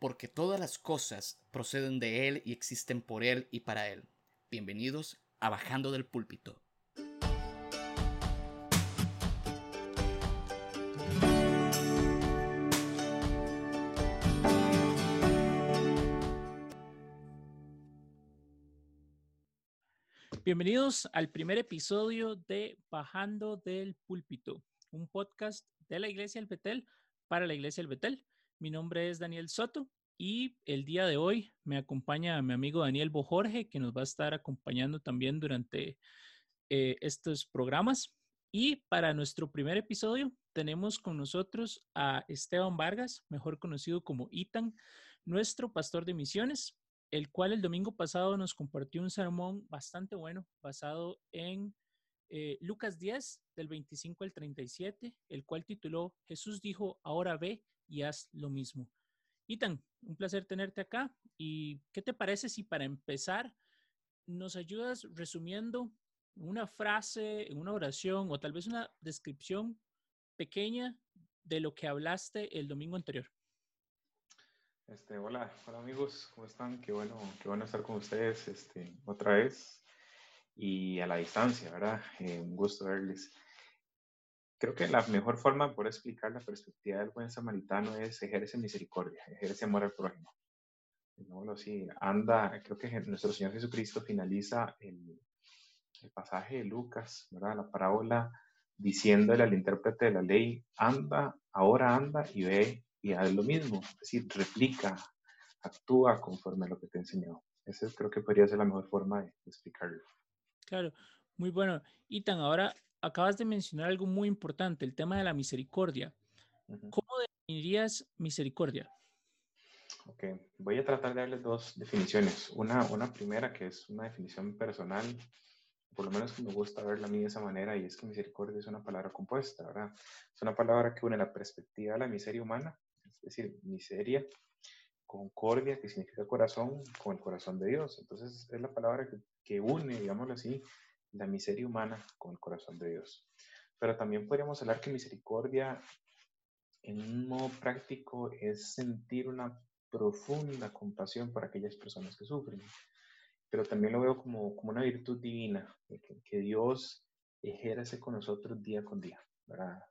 porque todas las cosas proceden de Él y existen por Él y para Él. Bienvenidos a Bajando del Púlpito. Bienvenidos al primer episodio de Bajando del Púlpito, un podcast de la Iglesia del Betel para la Iglesia del Betel. Mi nombre es Daniel Soto y el día de hoy me acompaña mi amigo Daniel Bojorge, que nos va a estar acompañando también durante eh, estos programas. Y para nuestro primer episodio tenemos con nosotros a Esteban Vargas, mejor conocido como Itan, nuestro pastor de misiones, el cual el domingo pasado nos compartió un sermón bastante bueno basado en eh, Lucas 10, del 25 al 37, el cual tituló Jesús dijo, ahora ve y haz lo mismo. Itan, un placer tenerte acá. ¿Y qué te parece si para empezar nos ayudas resumiendo una frase, una oración o tal vez una descripción pequeña de lo que hablaste el domingo anterior? Este, hola, hola amigos, ¿cómo están? Qué bueno, qué bueno estar con ustedes este, otra vez y a la distancia, ¿verdad? Eh, un gusto verles. Creo que la mejor forma por explicar la perspectiva del buen samaritano es ejerce misericordia, ejerce amor al prójimo. No, así, anda, creo que nuestro Señor Jesucristo finaliza el, el pasaje de Lucas, ¿verdad? La parábola diciéndole al intérprete de la ley, anda, ahora anda y ve y haz lo mismo. Es decir, replica, actúa conforme a lo que te he enseñado. Esa creo que podría ser la mejor forma de, explicarlo. Claro, muy bueno. Itan, ahora acabas de mencionar algo muy importante, el tema de la misericordia. ¿Cómo definirías misericordia? Ok, voy a tratar de darles dos definiciones. Una, una primera que es una definición personal, por lo menos que me gusta verla a mí de esa manera, y es que misericordia es una palabra compuesta, ¿verdad? Es una palabra que une la perspectiva de la miseria humana, es decir, miseria, concordia, que significa corazón, con el corazón de Dios. Entonces es la palabra que, que une, digámoslo así, la miseria humana con el corazón de Dios. Pero también podríamos hablar que misericordia en un modo práctico es sentir una profunda compasión por aquellas personas que sufren. Pero también lo veo como, como una virtud divina, que, que Dios ejerce con nosotros día con día. ¿verdad?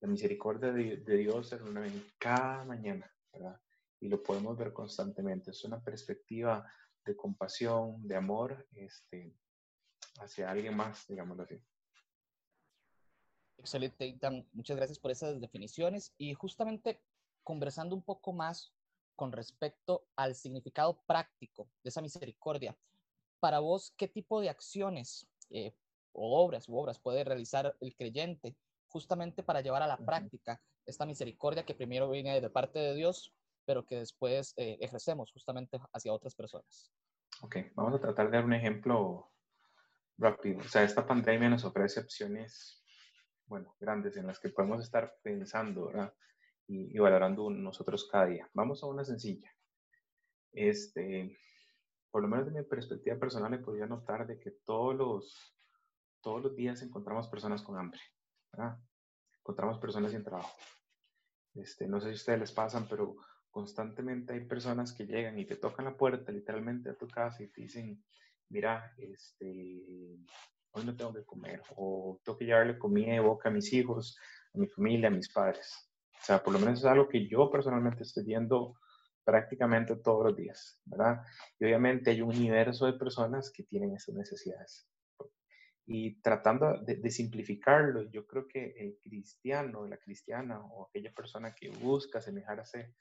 La misericordia de, de Dios se renueva cada mañana, ¿verdad? Y lo podemos ver constantemente. Es una perspectiva de compasión, de amor, este, hacia alguien más, digámoslo así. Excelente, Muchas gracias por esas definiciones. Y justamente conversando un poco más con respecto al significado práctico de esa misericordia, para vos, ¿qué tipo de acciones eh, o obras u obras puede realizar el creyente justamente para llevar a la práctica esta misericordia que primero viene de parte de Dios, pero que después eh, ejercemos justamente hacia otras personas? Ok, vamos a tratar de dar un ejemplo rápido. O sea, esta pandemia nos ofrece opciones, bueno, grandes en las que podemos estar pensando ¿verdad? Y, valorando nosotros cada día. Vamos a una sencilla. Este, por lo menos de mi perspectiva personal, he podido notar de que todos los, todos los días encontramos personas con hambre. ¿verdad? Encontramos personas sin trabajo. Este, no sé si a ustedes les pasan, pero constantemente hay personas que llegan y te tocan la puerta literalmente a tu casa y te dicen, mira, este, hoy no tengo que comer o tengo que llevarle comida de boca a mis hijos, a mi familia, a mis padres. O sea, por lo menos es algo que yo personalmente estoy viendo prácticamente todos los días, ¿verdad? Y obviamente hay un universo de personas que tienen esas necesidades. Y tratando de, de, simplificarlo, yo creo que el cristiano, la cristiana o aquella persona que busca asemejarse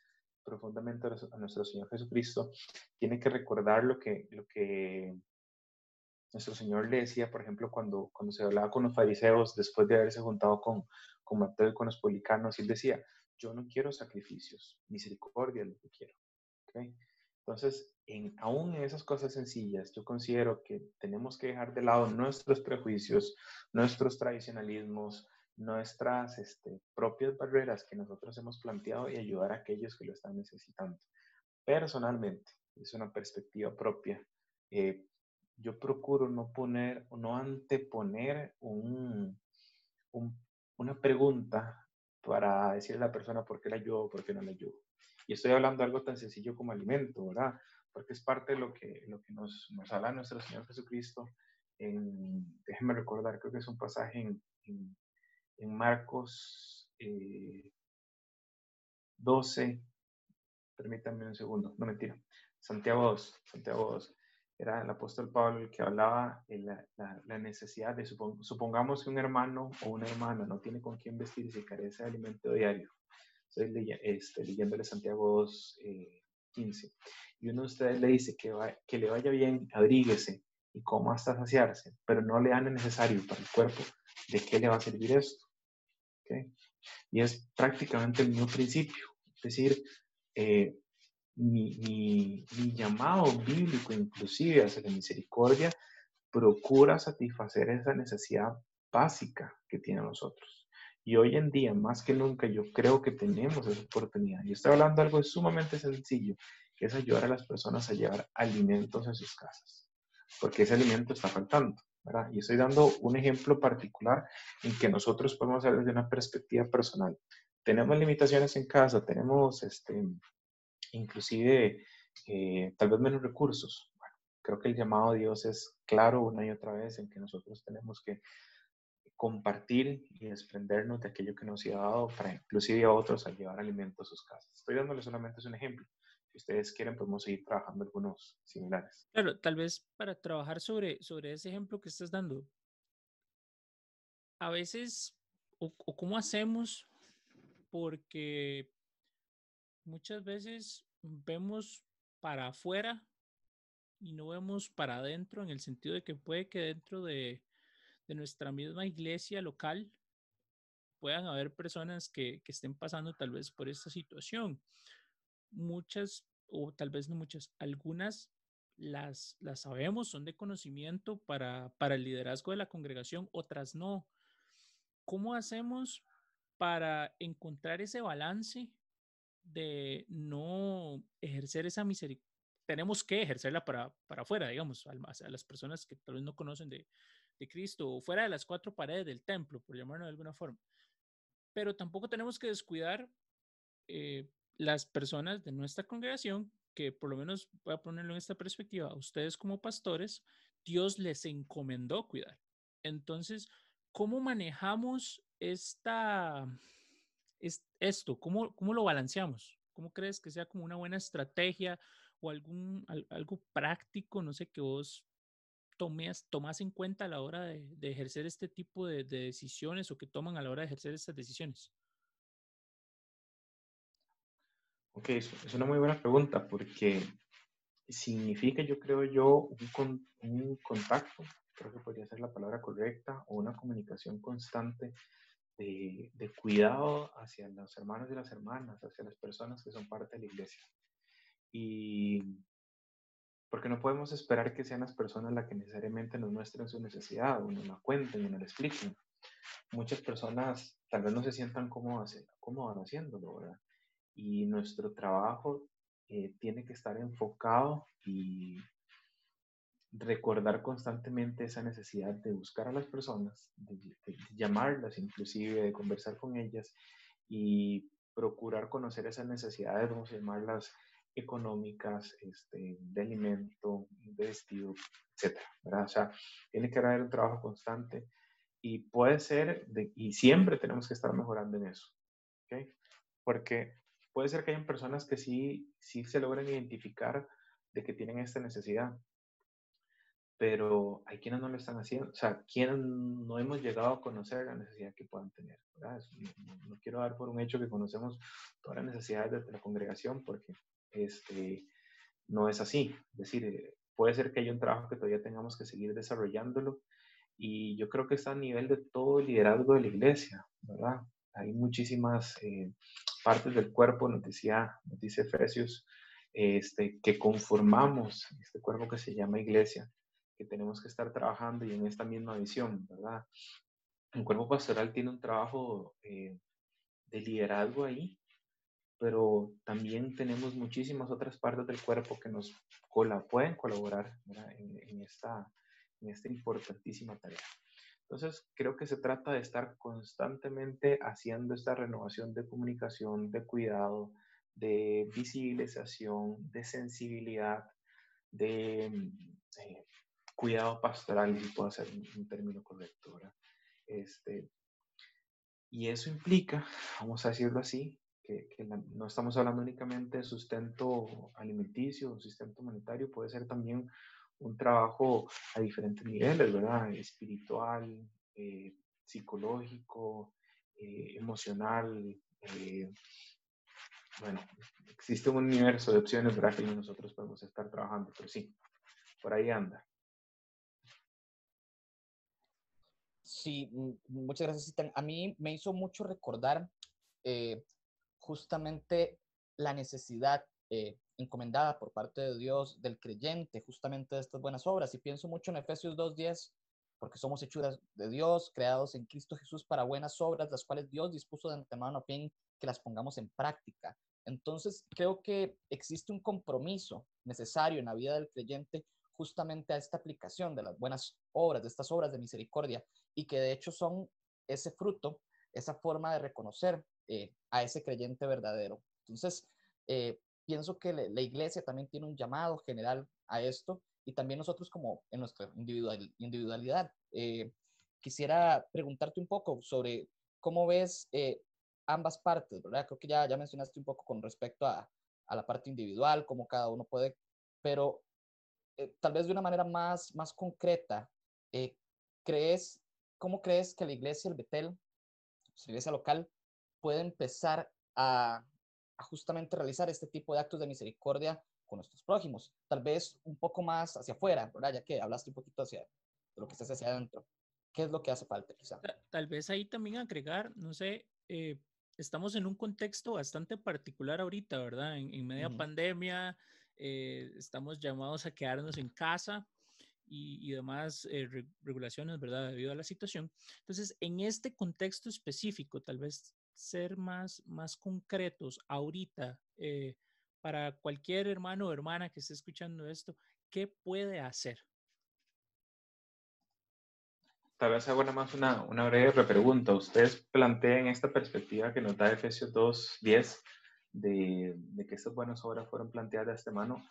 profundamente a nuestro Señor Jesucristo, tiene que recordar lo que, lo que nuestro Señor le decía, por ejemplo, cuando, cuando se hablaba con los fariseos, después de haberse juntado con, con Mateo y con los publicanos, él decía, yo no quiero sacrificios, misericordia es lo que quiero. ¿Okay? Entonces, en, aún en esas cosas sencillas, yo considero que tenemos que dejar de lado nuestros prejuicios, nuestros tradicionalismos, nuestras este, propias barreras que nosotros hemos planteado y ayudar a aquellos que lo están necesitando. Personalmente, es una perspectiva propia. Eh, yo procuro no poner no anteponer un, una pregunta para decirle a la persona por qué la ayudo o por qué no la ayudo. Y estoy hablando de algo tan sencillo como alimento, ¿verdad? Porque es parte de lo que, lo que nos, nos habla nuestro Señor Jesucristo. En, déjenme recordar, creo que es un pasaje en, en, Marcos 12, eh, permítanme un segundo, no mentira, Santiago 2, Santiago 2 era el apóstol Pablo el que hablaba de la, la, necesidad de, supongamos que un hermano o una hermana no tiene con quién vestirse y carece de alimento diario. Estoy este, leyéndole Santiago 2, 15. Eh, y uno de ustedes le dice que, que le vaya bien, abríguese y coma hasta saciarse, pero no le dan el necesario para el cuerpo. ¿De qué le va a servir esto? ¿Okay? Y es prácticamente el mismo principio. Es decir, eh, mi, llamado bíblico inclusive hacia la misericordia procura satisfacer esa necesidad básica que tienen nosotros. Y hoy en día, más que nunca, yo creo que tenemos esa oportunidad. Y estoy hablando de algo sumamente sencillo, que es ayudar a las personas a llevar alimentos a sus casas, porque ese alimento está faltando. Y estoy dando un ejemplo particular en que nosotros podemos ver desde una perspectiva personal. Tenemos limitaciones en casa, tenemos este, inclusive eh, tal vez menos recursos. Creo que el llamado a Dios es claro una y otra vez en que nosotros tenemos que compartir y desprendernos de aquello que nos ha dado para inclusive a otros a llevar alimentos a sus casas. Estoy dándoles solamente un ejemplo. Si ustedes quieren, podemos seguir trabajando algunos similares. Claro, tal vez para trabajar sobre, sobre ese ejemplo que estás dando, a veces, o cómo hacemos, porque muchas veces vemos para afuera y no vemos para adentro en el sentido de que puede que dentro de, nuestra misma iglesia local puedan haber personas que, estén pasando tal vez por esta situación. Muchas, o tal vez no muchas, algunas las, las sabemos, son de conocimiento para, para el liderazgo de la congregación, otras no. ¿Cómo hacemos para encontrar ese balance de no ejercer esa misericordia. Tenemos que ejercerla para, para afuera, digamos, a, las personas que tal vez no conocen de, de Cristo o fuera de las cuatro paredes del templo, por llamarlo de alguna forma. Pero tampoco tenemos que descuidar eh, las personas de nuestra congregación, que por lo menos voy a ponerlo en esta perspectiva, a ustedes como pastores, Dios les encomendó cuidar. Entonces, ¿cómo manejamos esta, es esto? ¿Cómo, ¿Cómo lo balanceamos? ¿Cómo crees que sea como una buena estrategia o algún, algo práctico, no sé, que vos tomes, tomas en cuenta a la hora de, de ejercer este tipo de, de, decisiones o que toman a la hora de ejercer estas decisiones? Ok, es una muy buena pregunta porque significa, yo creo yo, un, un contacto, creo que podría ser la palabra correcta, o una comunicación constante de, cuidado hacia los hermanos y las hermanas, hacia las personas que son parte de la iglesia. Y porque no podemos esperar que sean las personas las que necesariamente nos muestren su necesidad o nos la cuenten o nos la expliquen. Muchas personas tal vez no se sientan cómodas, cómodas haciéndolo, ¿verdad? Y nuestro trabajo eh, tiene que estar enfocado y recordar constantemente esa necesidad de buscar a las personas, de, llamarlas inclusive, de conversar con ellas y procurar conocer esas necesidades, vamos a llamarlas económicas, este, de alimento, de vestido, etc. ¿verdad? O sea, tiene que haber un trabajo constante y puede ser, y siempre tenemos que estar mejorando en eso, ¿okay? Porque puede ser que hayan personas que sí, sí se logren identificar de que tienen esta necesidad, pero hay quienes no lo están haciendo, o sea, quienes no hemos llegado a conocer la necesidad que puedan tener. ¿verdad? No, quiero dar por un hecho que conocemos todas las necesidades de la congregación, porque este, no es así. Es decir, eh, puede ser que haya un trabajo que todavía tengamos que seguir desarrollándolo, y yo creo que está a nivel de todo el liderazgo de la iglesia, ¿verdad? Hay muchísimas eh, partes del cuerpo, nos, decía, nos dice Efesios, este, que conformamos este cuerpo que se llama iglesia tenemos que estar trabajando y en esta misma visión, ¿verdad? El cuerpo pastoral tiene un trabajo eh, de liderazgo ahí, pero también tenemos muchísimas otras partes del cuerpo que nos pueden colaborar en, esta, en esta importantísima tarea. Entonces, creo que se trata de estar constantemente haciendo esta renovación de comunicación, de cuidado, de visibilización, de sensibilidad, de eh, cuidado pastoral, si puedo hacer un, término correcto, Este, y eso implica, vamos a decirlo así, que, no estamos hablando únicamente de sustento alimenticio, sustento monetario, puede ser también un trabajo a diferentes niveles, ¿verdad? Espiritual, eh, psicológico, eh, emocional. Eh, bueno, existe un universo de opciones, ¿verdad? Que nosotros podemos estar trabajando, pero sí, por ahí anda. Sí, muchas gracias. A mí me hizo mucho recordar justamente la necesidad encomendada por parte de Dios del creyente, justamente de estas buenas obras. Y pienso mucho en Efesios 2.10, porque somos hechuras de Dios, creados en Cristo Jesús para buenas obras, las cuales Dios dispuso de antemano a fin que las pongamos en práctica. Entonces, creo que existe un compromiso necesario en la vida del creyente justamente a esta aplicación de las buenas obras, de estas obras de misericordia, y que de hecho son ese fruto, esa forma de reconocer eh, a ese creyente verdadero. Entonces, eh, pienso que la iglesia también tiene un llamado general a esto y también nosotros como en nuestra individual, individualidad. Eh, quisiera preguntarte un poco sobre cómo ves eh, ambas partes, ¿verdad? Creo que ya, ya mencionaste un poco con respecto a, a la parte individual, cómo cada uno puede, pero eh, tal vez de una manera más, más concreta, ¿crees, ¿cómo crees que la iglesia, el Betel, la iglesia local, puede empezar a justamente realizar este tipo de actos de misericordia con nuestros prójimos. Tal vez un poco más hacia afuera, ¿verdad? Ya que hablaste un poquito hacia lo que estás hacia adentro. ¿Qué es lo que hace falta quizá? Tal vez ahí también agregar, no sé, eh, estamos en un contexto bastante particular ahorita, ¿verdad? En, media pandemia, eh, estamos llamados a quedarnos en casa y, demás eh, regulaciones, ¿verdad? Debido a la situación. Entonces, en este contexto específico, tal vez ser más, más concretos ahorita eh, para cualquier hermano o hermana que esté escuchando esto, ¿qué puede hacer? Tal vez hago nada más una, una breve repregunta. Ustedes plantean esta perspectiva que nos da Efesios 2, 10, de, de que estas buenas obras fueron planteadas de mano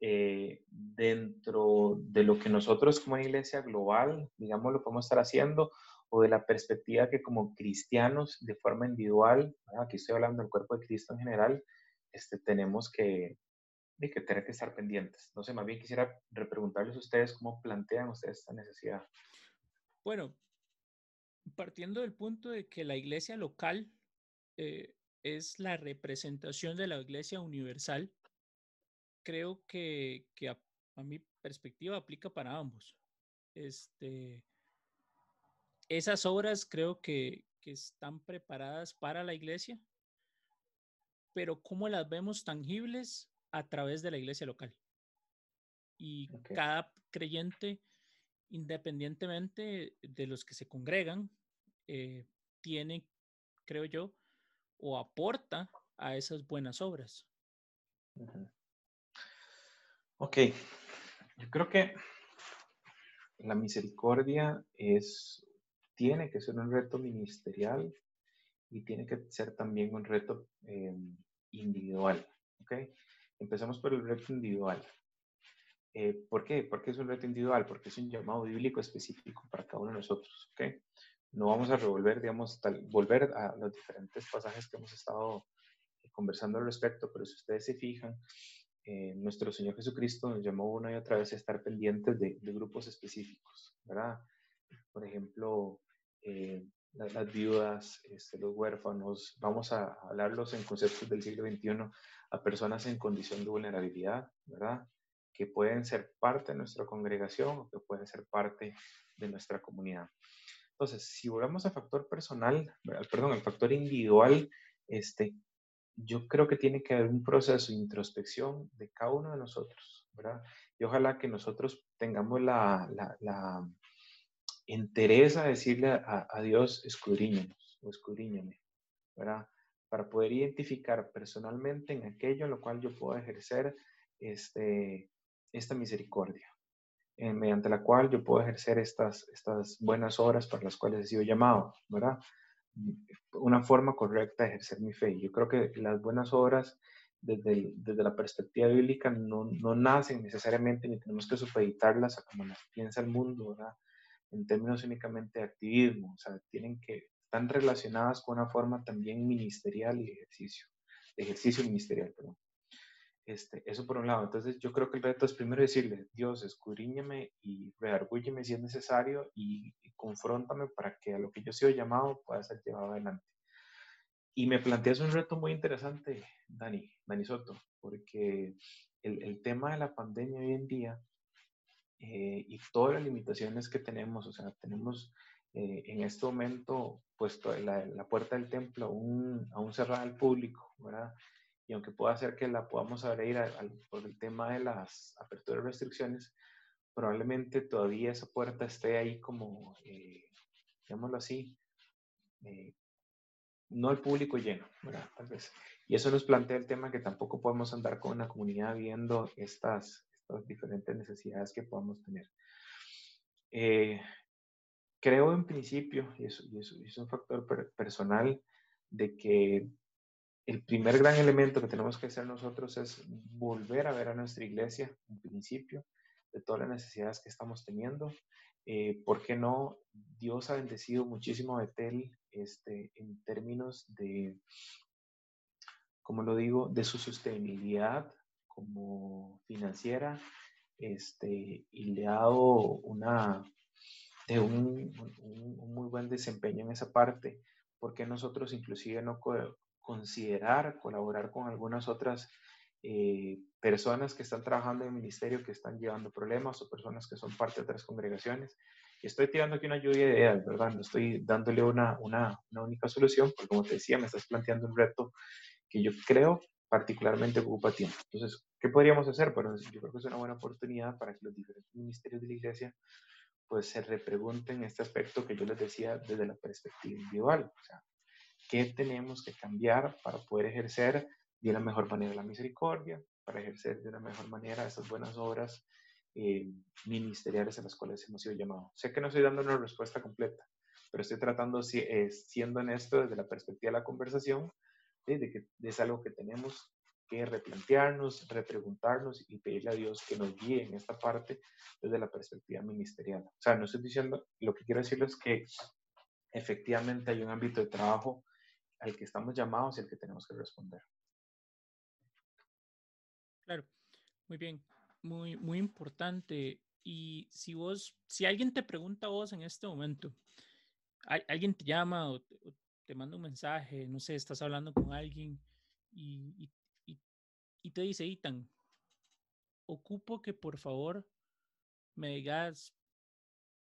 eh, dentro de lo que nosotros como iglesia global, digamos, lo podemos estar haciendo, o de la perspectiva que como cristianos de forma individual, aquí estoy hablando del cuerpo de Cristo en general, este, tenemos que, que tener que estar pendientes. No sé, más bien quisiera repreguntarles a ustedes cómo plantean ustedes esta necesidad. Bueno, partiendo del punto de que la iglesia local eh, es la representación de la iglesia universal, creo que, que a, a, mi perspectiva aplica para ambos. Este, esas obras creo que, están preparadas para la iglesia, pero ¿cómo las vemos tangibles? A través de la iglesia local. Y cada creyente, independientemente de los que se congregan, eh, tiene, creo yo, o aporta a esas buenas obras. Ok, yo creo que la misericordia es tiene que ser un reto ministerial y tiene que ser también un reto em, individual. ¿ok? Empezamos por el reto individual. Eh, ¿Por qué? Porque es un reto individual, porque es un llamado bíblico específico para cada uno de nosotros. ¿ok? No vamos a revolver, digamos, volver a los diferentes pasajes que hemos estado conversando al respecto, pero si ustedes se fijan, eh, nuestro Señor Jesucristo nos llamó una y otra vez a estar pendientes de, de grupos específicos, ¿verdad? Por ejemplo, eh, las, viudas, este, los huérfanos, vamos a hablarlos en conceptos del siglo XXI a personas en condición de vulnerabilidad, ¿verdad? Que pueden ser parte de nuestra congregación o que pueden ser parte de nuestra comunidad. Entonces, si volvemos al factor personal, perdón, al factor individual, este, yo creo que tiene que haber un proceso de introspección de cada uno de nosotros, ¿verdad? Y ojalá que nosotros tengamos la, la interesa decirle a, a Dios, escudriñanos o escudriñame, ¿verdad? Para poder identificar personalmente en aquello en lo cual yo puedo ejercer este, esta misericordia, eh, mediante la cual yo puedo ejercer estas, estas buenas obras para las cuales he sido llamado, ¿verdad? una forma correcta de ejercer mi fe. Yo creo que las buenas obras desde, desde la perspectiva bíblica no, no, nacen necesariamente ni tenemos que supeditarlas a como las piensa el mundo, ¿verdad? En términos únicamente de activismo, o sea, tienen que, están relacionadas con una forma también ministerial y ejercicio, ejercicio ministerial, perdón. Este, eso por un lado. Entonces, yo creo que el reto es primero decirle, Dios, escudriñame y redargúyeme si es necesario y, y, confróntame para que a lo que yo he llamado pueda ser llevado adelante. Y me planteas un reto muy interesante, Dani, Dani Soto, porque el, el tema de la pandemia hoy en día eh, y todas las limitaciones que tenemos, o sea, tenemos eh, en este momento puesto la, la puerta del templo aún, aún cerrada al público, ¿verdad? Y aunque pueda ser que la podamos abrir por el tema de las aperturas y restricciones, probablemente todavía esa puerta esté ahí como, eh, digámoslo así, eh, no el público lleno, ¿verdad? Tal vez. Y eso nos plantea el tema que tampoco podemos andar con la comunidad viendo estas, estas diferentes necesidades que podamos tener. Eh, creo en principio, y eso, y eso, y es un factor per personal, de que el primer gran elemento que tenemos que hacer nosotros es volver a ver a nuestra iglesia, en principio, de todas las necesidades que estamos teniendo. Eh, ¿Por qué no? Dios ha bendecido muchísimo a Betel este, en términos de, como lo digo, de su sostenibilidad como financiera este, y le ha dado una, de un, muy buen desempeño en esa parte. ¿Por qué nosotros inclusive no considerar colaborar con algunas otras eh, personas que están trabajando en el ministerio, que están llevando problemas o personas que son parte de otras congregaciones? estoy tirando aquí una lluvia de ideas, ¿verdad? No estoy dándole una, una, una, única solución, porque como te decía, me estás planteando un reto que yo creo particularmente ocupa tiempo. Entonces, ¿qué podríamos hacer? Bueno, yo creo que es una buena oportunidad para que los diferentes ministerios de la iglesia pues se repregunten este aspecto que yo les decía desde la perspectiva individual. O sea, ¿qué tenemos que cambiar para poder ejercer de una mejor manera la misericordia, para ejercer de una mejor manera esas buenas obras eh, ministeriales a las cuales hemos sido llamados. Sé que no estoy dando una respuesta completa, pero estoy tratando, si, eh, siendo honesto desde la perspectiva de la conversación, eh, de que es algo que tenemos que replantearnos, repreguntarnos y pedirle a Dios que nos guíe en esta parte desde la perspectiva ministerial. O sea, no estoy diciendo, lo que quiero decirles es que efectivamente hay un ámbito de trabajo al que estamos llamados y al que tenemos que responder. Claro, muy bien muy, muy importante. Y si vos, si alguien te pregunta a vos en este momento, alguien te llama o te, manda un mensaje, no sé, estás hablando con alguien y, y, y te dice, Itan, ocupo que por favor me digas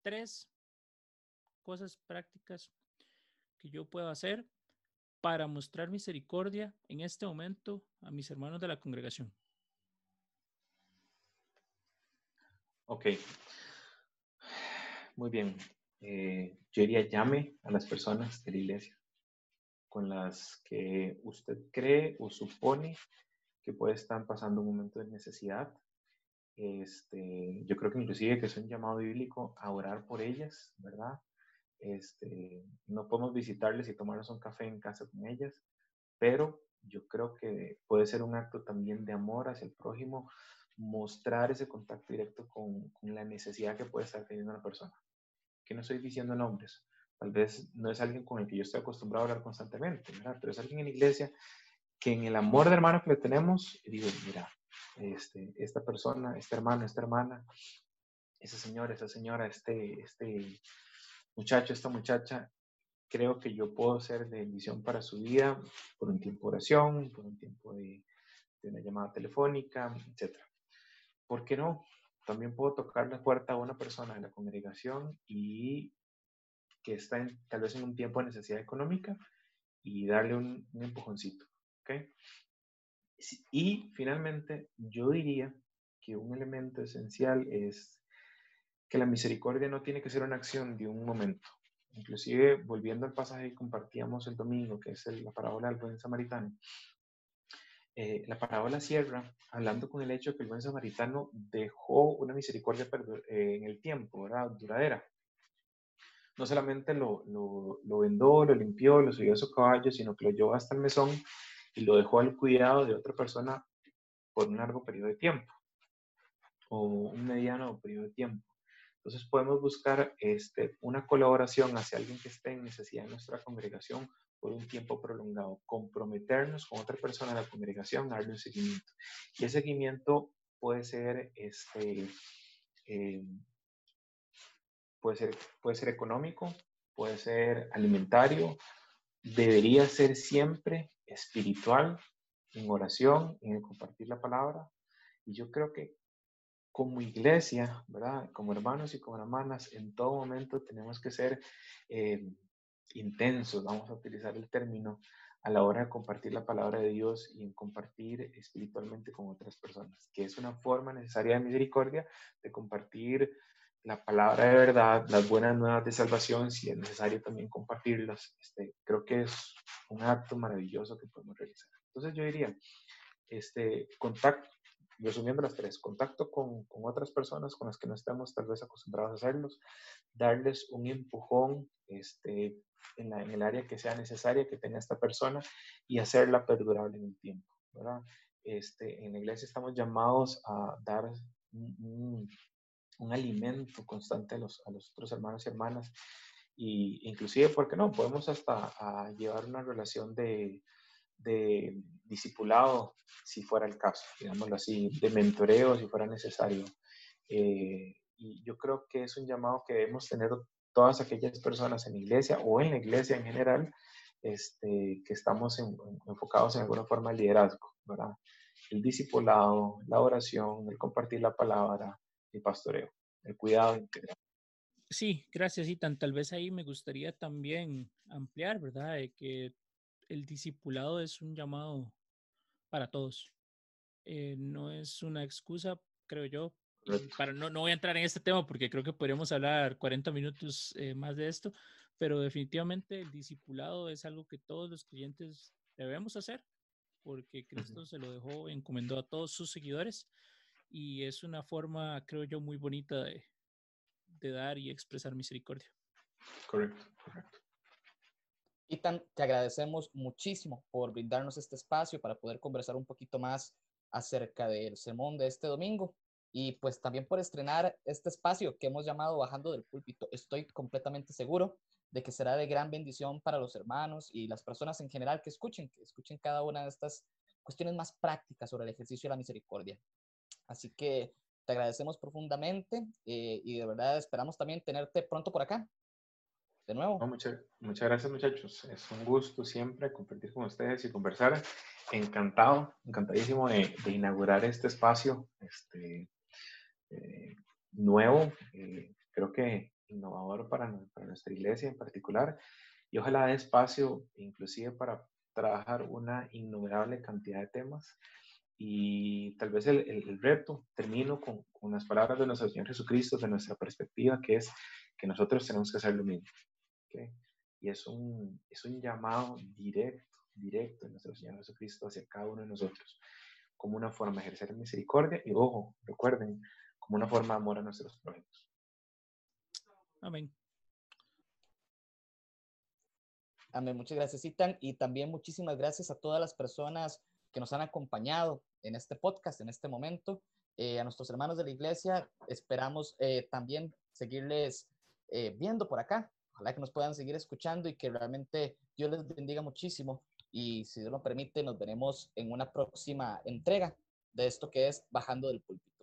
tres cosas prácticas que yo puedo hacer para mostrar misericordia en este momento a mis hermanos de la congregación. Ok. Muy bien. Eh, yo diría llame a las personas de la iglesia con las que usted cree o supone que puede estar pasando un momento de necesidad. Este, yo creo que inclusive que es un llamado bíblico a orar por ellas, ¿verdad? Este, no podemos visitarles y tomarnos un café en casa con ellas, pero yo creo que puede ser un acto también de amor hacia el prójimo, mostrar ese contacto directo con, la necesidad que puede estar teniendo una persona. Que no estoy diciendo nombres, tal vez no es alguien con el que yo estoy acostumbrado a hablar constantemente, pero es alguien en la iglesia que en el amor de hermano que le tenemos, digo, mira, este, esta persona, este hermano, esta hermana, ese señor, esa señora, este, este muchacho, esta muchacha, creo que yo puedo ser de bendición para su vida por un tiempo de oración, por un tiempo de, de una llamada telefónica, etcétera. ¿por qué no? También puedo tocar la puerta a una persona de la congregación y que está tal vez en un tiempo de necesidad económica y darle un, un empujoncito. ¿okay? Y finalmente, yo diría que un elemento esencial es que la misericordia no tiene que ser una acción de un momento. Inclusive, volviendo al pasaje que compartíamos el domingo, que es la parábola del buen samaritano, eh, la parábola cierra hablando con el hecho de que el buen samaritano dejó una misericordia eh, en el tiempo, ¿verdad? Duradera. no solamente lo, lo, lo vendó, lo limpió, lo subió a su caballo, sino que lo llevó hasta el mesón y lo dejó al cuidado de otra persona por un largo periodo de tiempo o un mediano periodo de tiempo. Entonces podemos buscar este, una colaboración hacia alguien que esté en necesidad de nuestra congregación por un tiempo prolongado, comprometernos con otra persona de la congregación, darle un seguimiento. Y ese seguimiento puede ser, este, eh, puede ser, puede ser económico, puede ser alimentario, debería ser siempre espiritual, en oración, en compartir la palabra. Y yo creo que como iglesia, ¿verdad? Como hermanos y como hermanas, en todo momento tenemos que ser eh, intensos, vamos a utilizar el término, a la hora de compartir la palabra de Dios y en compartir espiritualmente con otras personas, que es una forma necesaria de misericordia de compartir la palabra de verdad, las buenas nuevas de salvación, si es necesario también compartirlas. Este, creo que es un acto maravilloso que podemos realizar. Entonces yo diría, este, contacto, resumiendo las tres, contacto con, con, otras personas con las que no estamos tal vez acostumbrados a hacerlos, darles un empujón este, en, la, en el área que sea necesaria que tenga esta persona y hacerla perdurable en el tiempo. ¿verdad? Este, en la iglesia estamos llamados a dar un, un, alimento constante a los, a los otros hermanos y hermanas y inclusive, ¿por qué no? Podemos hasta a llevar una relación de, de discipulado, si fuera el caso, digámoslo así, de mentoreo, si fuera necesario. Eh, y yo creo que es un llamado que debemos tener todas aquellas personas en la iglesia o en la iglesia en general, este, que estamos enfocados en alguna forma de liderazgo, ¿verdad? El discipulado, la oración, el compartir la palabra, el pastoreo, el cuidado integral. Sí, gracias, y Tal vez ahí me gustaría también ampliar, ¿verdad? De que el discipulado es un llamado para todos. Eh, no es una excusa, creo yo. Para, no, no voy a entrar en este tema porque creo que podríamos hablar 40 minutos eh, más de esto, pero definitivamente el discipulado es algo que todos los clientes debemos hacer porque Cristo se lo dejó, encomendó a todos sus seguidores y es una forma, creo yo, muy bonita de, de dar y expresar misericordia. Correcto, correcto. Itan, te agradecemos muchísimo por brindarnos este espacio para poder conversar un poquito más acerca del sermón de este domingo y pues también por estrenar este espacio que hemos llamado Bajando del Púlpito. Estoy completamente seguro de que será de gran bendición para los hermanos y las personas en general que escuchen, que escuchen cada una de estas cuestiones más prácticas sobre el ejercicio de la misericordia. Así que te agradecemos profundamente eh, y de verdad esperamos también tenerte pronto por acá de nuevo. muchas, muchas gracias muchachos. Es un gusto siempre compartir con ustedes y conversar. Encantado, encantadísimo de, inaugurar este espacio este, eh, nuevo, eh, creo que innovador para, para, nuestra iglesia en particular. Y ojalá de espacio inclusive para trabajar una innumerable cantidad de temas. Y tal vez el, el, reto, termino con, con las palabras de nuestro Señor Jesucristo, de nuestra perspectiva, que es que nosotros tenemos que hacer lo mismo. Y es un, es un llamado directo, directo de nuestro Señor Jesucristo hacia cada uno de nosotros, como una forma de ejercer misericordia y, ojo, recuerden, como una forma de amor a nuestros prójimos. Amén. Amén. Muchas gracias, Itan. Y también muchísimas gracias a todas las personas que nos han acompañado en este podcast, en este momento. Eh, a nuestros hermanos de la iglesia, esperamos eh, también seguirles eh, viendo por acá Ojalá que nos puedan seguir escuchando y que realmente Dios les bendiga muchísimo. Y si Dios lo permite, nos veremos en una próxima entrega de esto que es Bajando del Púlpito.